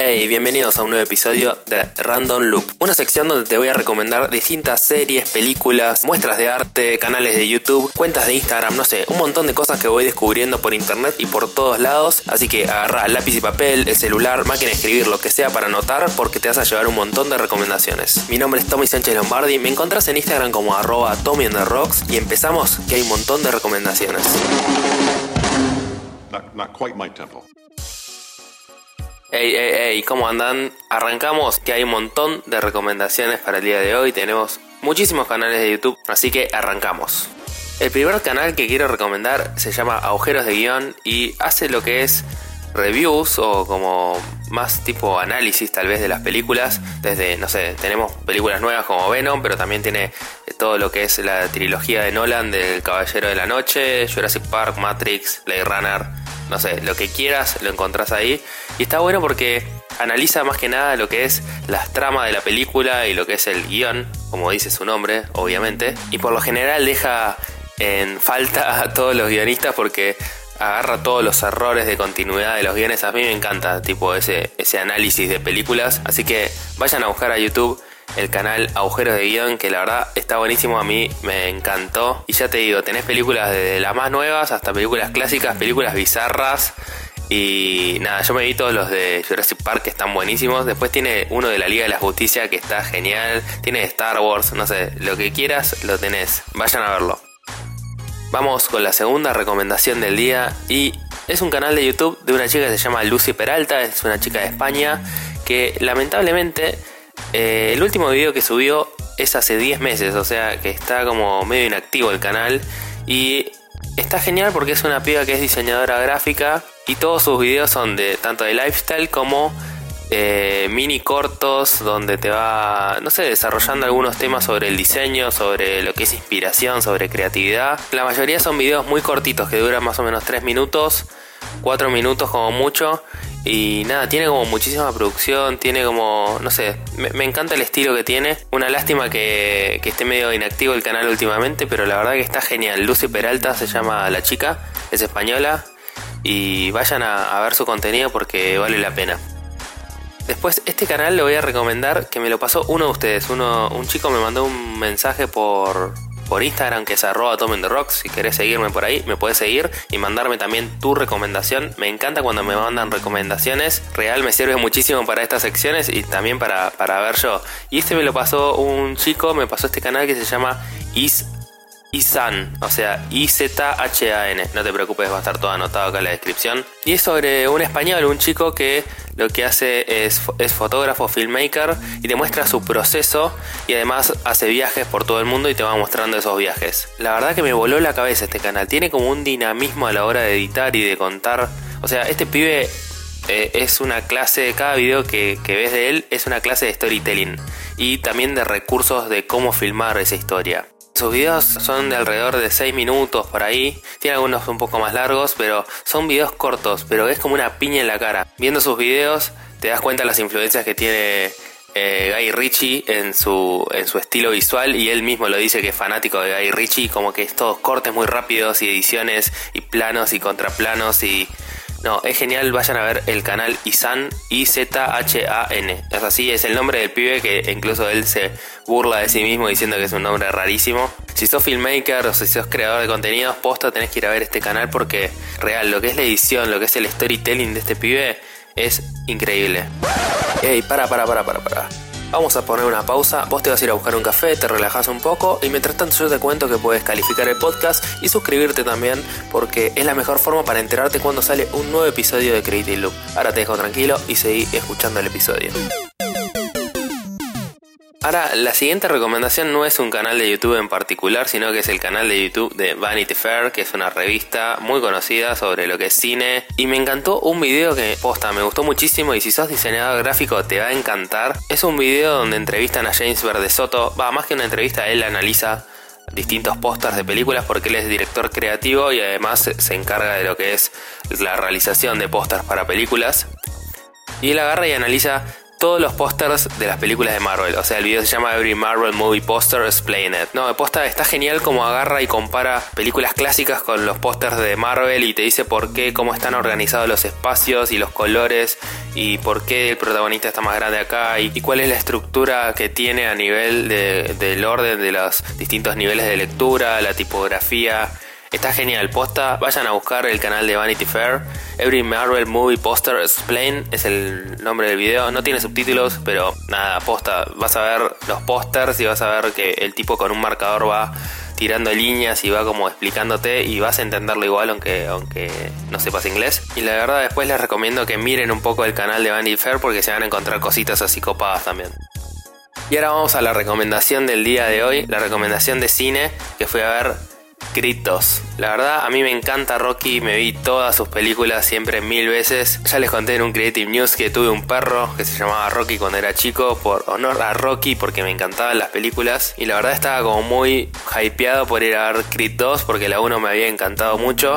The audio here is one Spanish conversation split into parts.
Hey, bienvenidos a un nuevo episodio de Random Loop, una sección donde te voy a recomendar distintas series, películas, muestras de arte, canales de YouTube, cuentas de Instagram, no sé, un montón de cosas que voy descubriendo por internet y por todos lados. Así que agarra lápiz y papel, el celular, máquina de escribir, lo que sea para anotar, porque te vas a llevar un montón de recomendaciones. Mi nombre es Tommy Sánchez Lombardi, me encontrás en Instagram como arroba Tommy the Rocks y empezamos que hay un montón de recomendaciones. Not, quite my tempo. Hey, hey, hey, ¿cómo andan? Arrancamos que hay un montón de recomendaciones para el día de hoy. Tenemos muchísimos canales de YouTube, así que arrancamos. El primer canal que quiero recomendar se llama Agujeros de Guión y hace lo que es reviews o como más tipo análisis tal vez de las películas. Desde, no sé, tenemos películas nuevas como Venom, pero también tiene todo lo que es la trilogía de Nolan del Caballero de la Noche, Jurassic Park, Matrix, Blade Runner no sé, lo que quieras lo encontrás ahí. Y está bueno porque analiza más que nada lo que es las tramas de la película y lo que es el guion, como dice su nombre, obviamente. Y por lo general deja en falta a todos los guionistas porque agarra todos los errores de continuidad de los guiones. A mí me encanta, tipo, ese, ese análisis de películas. Así que vayan a buscar a YouTube el canal Agujeros de Guión, que la verdad está buenísimo, a mí me encantó. Y ya te digo, tenés películas desde las más nuevas hasta películas clásicas, películas bizarras. Y nada, yo me vi todos los de Jurassic Park que están buenísimos. Después tiene uno de la Liga de la Justicia que está genial. Tiene Star Wars, no sé, lo que quieras lo tenés. Vayan a verlo. Vamos con la segunda recomendación del día y es un canal de YouTube de una chica que se llama Lucy Peralta, es una chica de España que lamentablemente eh, el último video que subió es hace 10 meses, o sea que está como medio inactivo el canal. Y está genial porque es una piba que es diseñadora gráfica y todos sus videos son de tanto de lifestyle como eh, mini cortos donde te va, no sé, desarrollando algunos temas sobre el diseño, sobre lo que es inspiración, sobre creatividad. La mayoría son videos muy cortitos que duran más o menos 3 minutos, 4 minutos como mucho y nada, tiene como muchísima producción, tiene como, no sé, me, encanta el estilo que tiene. Una lástima que, esté medio inactivo el canal últimamente, pero la verdad que está genial. Lucy Peralta se llama la chica, es española. Y vayan a, a ver su contenido porque vale la pena. Después, este canal le voy a recomendar que me lo pasó uno de ustedes. Uno, un chico me mandó un mensaje por, por Instagram, que es arroba Tomen the Rocks. Si querés seguirme por ahí, me puedes seguir y mandarme también tu recomendación. Me encanta cuando me mandan recomendaciones. Real me sirve muchísimo para estas secciones y también para, para ver yo. Y este me lo pasó un chico, me pasó este canal que se llama Is Izan, o sea, I-Z-H-A-N. No te preocupes, va a estar todo anotado acá en la descripción. Y es sobre un español, un chico que lo que hace es, es fotógrafo, filmmaker y te muestra su proceso y además hace viajes por todo el mundo y te va mostrando esos viajes. La verdad que me voló la cabeza este canal, tiene como un dinamismo a la hora de editar y de contar. O sea, este pibe eh, es una clase, cada video que, que, ves de él es una clase de storytelling y también de recursos de cómo filmar esa historia. Sus videos son de alrededor de 6 minutos por ahí. Tiene algunos un poco más largos, pero son videos cortos, pero es como una piña en la cara. Viendo sus videos te das cuenta de las influencias que tiene eh, Guy Ritchie en su, en su estilo visual y él mismo lo dice que es fanático de Guy Ritchie, como que es todos cortes muy rápidos y ediciones y planos y contraplanos y no, es genial, vayan a ver el canal Izan, I-Z-H-A-N. Es así, es el nombre del pibe que incluso él se burla de sí mismo diciendo que es un nombre rarísimo. Si sos filmmaker o si sos creador de contenidos, posta tenés que ir a ver este canal porque real, lo que es la edición, lo que es el storytelling de este pibe es increíble. Ey, para, para, para, para, para. Vamos a poner una pausa, vos te vas a ir a buscar un café, te relajas un poco y mientras tanto yo te cuento que puedes calificar el podcast y suscribirte también porque es la mejor forma para enterarte cuando sale un nuevo episodio de Creative Loop. Ahora te dejo tranquilo y seguí escuchando el episodio. Ahora, la siguiente recomendación no es un canal de YouTube en particular, sino que es el canal de YouTube de Vanity Fair, que es una revista muy conocida sobre lo que es cine. Y me encantó un video que, posta, me gustó muchísimo y si sos diseñador gráfico te va a encantar. Es un video donde entrevistan a James Verde Soto, va, más que una entrevista, él analiza distintos pósters de películas porque él es director creativo y además se encarga de lo que es la realización de pósters para películas. Y él agarra y analiza todos los pósters de las películas de Marvel. O sea, el video se llama Every Marvel Movie Poster Explain It. No, posta está genial como agarra y compara películas clásicas con los pósters de Marvel y te dice por qué, cómo están organizados los espacios y los colores y por qué el protagonista está más grande acá y, cuál es la estructura que tiene a nivel del orden de los distintos niveles de lectura, la tipografía Está genial, posta. Vayan a buscar el canal de Vanity Fair. Every Marvel Movie Poster Explain es el nombre del video. No tiene subtítulos, pero nada, posta. Vas a ver los pósters y vas a ver que el tipo con un marcador va tirando líneas y va como explicándote y vas a entenderlo igual aunque, aunque no sepas inglés. Y la verdad después les recomiendo que miren un poco el canal de Vanity Fair porque se van a encontrar cositas así copadas también. Y ahora vamos a la recomendación del día de hoy, la recomendación de cine que fui a ver La verdad, a mí me encanta Rocky, me vi todas sus películas siempre mil veces. Ya les conté en un Creative News que tuve un perro que se llamaba Rocky cuando era chico, por honor a Rocky, porque me encantaban las películas. Y la verdad estaba como muy hypeado por ir a ver Creed 2, porque la 1 me había encantado mucho.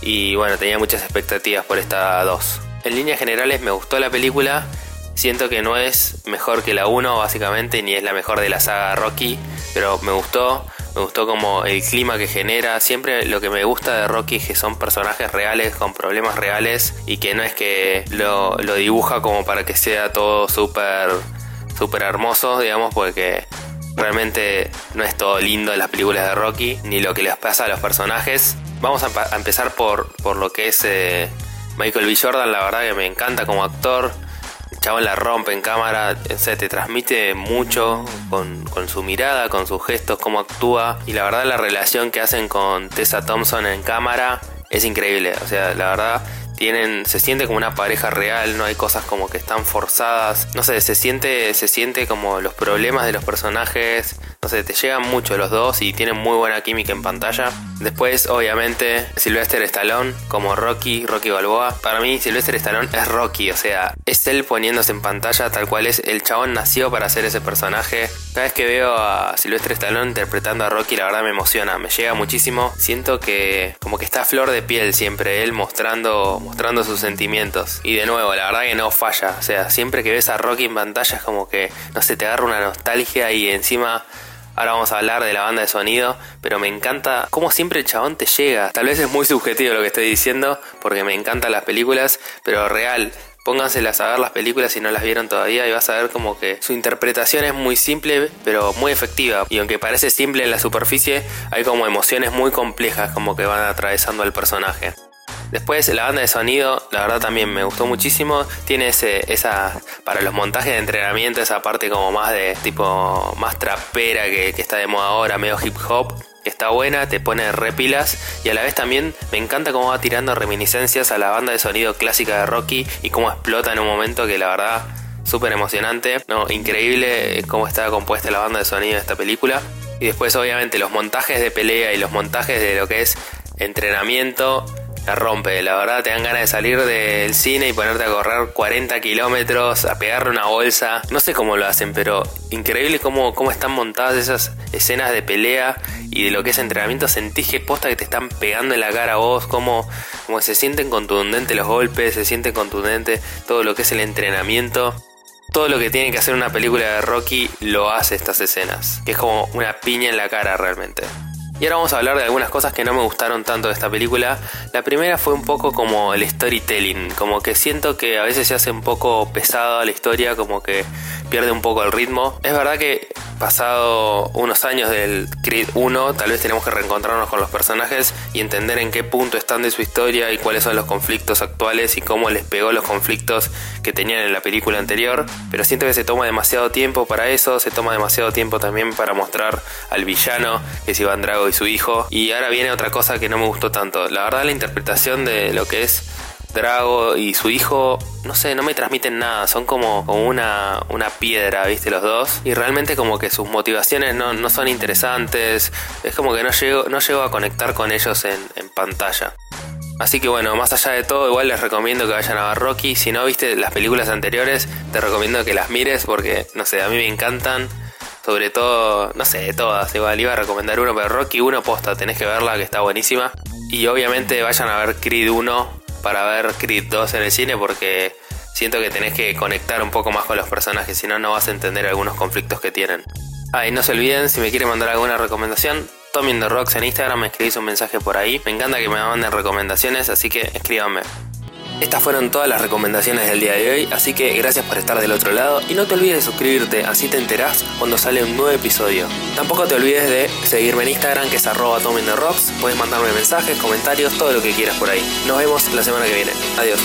Y bueno, tenía muchas expectativas por esta 2. En líneas generales me gustó la película. Siento que no es mejor que la 1 básicamente, ni es la mejor de la saga Rocky, pero me gustó. Me gustó como el clima que genera. Siempre lo que me gusta de Rocky es que son personajes reales con problemas reales y que no es que lo, dibuja como para que sea todo súper súper hermoso, digamos, porque realmente no es todo lindo en las películas de Rocky, ni lo que les pasa a los personajes. Vamos a, empezar por, por lo que es eh, Michael B. Jordan, la verdad que me encanta como actor chabón la rompe en cámara, o sea, te transmite mucho con, con, su mirada, con sus gestos, cómo actúa. Y la verdad la relación que hacen con Tessa Thompson en cámara es increíble. O sea, la verdad tienen, se siente como una pareja real, no hay cosas como que están forzadas. No sé, se siente, se siente como los problemas de los personajes no sé, te llegan mucho los dos y tienen muy buena química en pantalla. Después, obviamente, Sylvester Stallone como Rocky, Rocky Balboa. Para mí, Sylvester Stallone es Rocky, o sea, es él poniéndose en pantalla tal cual es. El chabón nació para hacer ese personaje. Cada vez que veo a Sylvester Stallone interpretando a Rocky, la verdad me emociona, me llega muchísimo. Siento que como que está a flor de piel siempre, él mostrando, mostrando sus sentimientos. Y de nuevo, la verdad que no falla. O sea, siempre que ves a Rocky en pantalla es como que, no sé, te agarra una nostalgia y encima Ahora vamos a hablar de la banda de sonido, pero me encanta cómo siempre el chabón te llega. Tal vez es muy subjetivo lo que estoy diciendo, porque me encantan las películas, pero real, pónganselas a ver las películas si no las vieron todavía y vas a ver como que su interpretación es muy simple pero muy efectiva y aunque parece simple en la superficie hay como emociones muy complejas como que van atravesando al personaje. Después la banda de sonido, la verdad también me gustó muchísimo. Tiene ese, esa, para los montajes de entrenamiento, esa parte como más de tipo, más trapera que, está de moda ahora, medio hip hop. Está buena, te pone repilas y a la vez también me encanta cómo va tirando reminiscencias a la banda de sonido clásica de Rocky y cómo explota en un momento que la verdad súper emocionante, no, increíble cómo está compuesta la banda de sonido de esta película. Y después obviamente los montajes de pelea y los montajes de lo que es entrenamiento la rompe. La verdad, te dan ganas de salir del cine y ponerte a correr 40 kilómetros, a pegarle una bolsa. No sé cómo lo hacen, pero increíble cómo, cómo están montadas esas escenas de pelea y de lo que es entrenamiento. Sentís que posta que te están pegando en la cara a vos, cómo, cómo se sienten contundentes los golpes, se siente contundente todo lo que es el entrenamiento todo lo que tiene que hacer una película de Rocky lo hace estas escenas, que es como una piña en la cara realmente. Y ahora vamos a hablar de algunas cosas que no me gustaron tanto de esta película. La primera fue un poco como el storytelling, como que siento que a veces se hace un poco pesado la historia, como que pierde un poco el ritmo. Es verdad que pasado unos años del Creed 1, tal vez tenemos que reencontrarnos con los personajes y entender en qué punto están de su historia y cuáles son los conflictos actuales y cómo les pegó los conflictos que tenían en la película anterior. Pero siento que se toma demasiado tiempo para eso, se toma demasiado tiempo también para mostrar al villano, que es Iván Drago y su hijo. Y ahora viene otra cosa que no me gustó tanto. La verdad la interpretación de lo que es Drago y su hijo, no sé, no me transmiten nada, son como, como una, una, piedra, viste, los dos. Y realmente como que sus motivaciones no, son interesantes, es como que no llego, no llego a conectar con ellos en, en, pantalla. Así que bueno, más allá de todo, igual les recomiendo que vayan a ver Rocky. Si no viste las películas anteriores, te recomiendo que las mires porque, no sé, a mí me encantan. Sobre todo, no sé, todas. Igual iba a recomendar uno, pero Rocky 1 posta, tenés que verla, que está buenísima. Y obviamente vayan a ver Creed 1 para ver Creed 2 en el cine porque Siento que tenés que conectar un poco más con los personajes, si no, no vas a entender algunos conflictos que tienen. Ah, y no se olviden, si me quieren mandar alguna recomendación, Tommy the Rocks en Instagram, me escribís un mensaje por ahí. Me encanta que me manden recomendaciones, así que escríbanme. Estas fueron todas las recomendaciones del día de hoy, así que gracias por estar del otro lado y no te olvides de suscribirte, así te enterás cuando sale un nuevo episodio. Tampoco te olvides de seguirme en Instagram que es arroba Rocks, puedes mandarme mensajes, comentarios, todo lo que quieras por ahí. Nos vemos la semana que viene. Adiós.